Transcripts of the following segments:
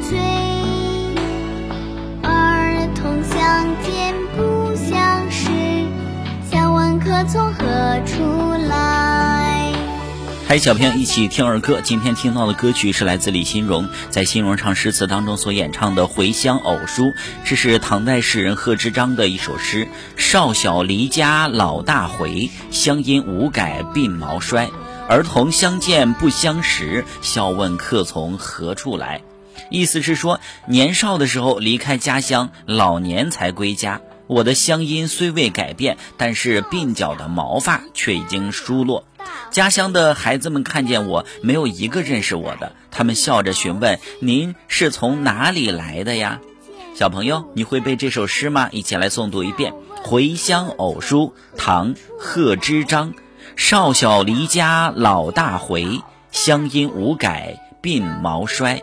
醉。儿童相见不相识，笑问客从何处来。嗨，小朋友一起听儿歌，今天听到的歌曲是来自李欣荣，在欣荣唱诗词当中所演唱的回乡偶书。这是唐代诗人贺知章的一首诗，少小离家老大回，乡音无改鬓毛衰。儿童相见不相识，笑问客从何处来。意思是说，年少的时候离开家乡，老年才归家。我的乡音虽未改变，但是鬓角的毛发却已经疏落。家乡的孩子们看见我，没有一个认识我的。他们笑着询问：“您是从哪里来的呀？”小朋友，你会背这首诗吗？一起来诵读一遍《回乡偶书》，唐·贺知章。少小离家老大回，乡音无改鬓毛衰。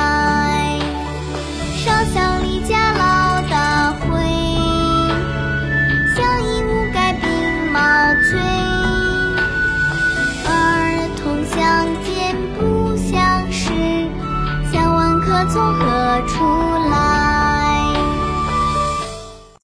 从何处？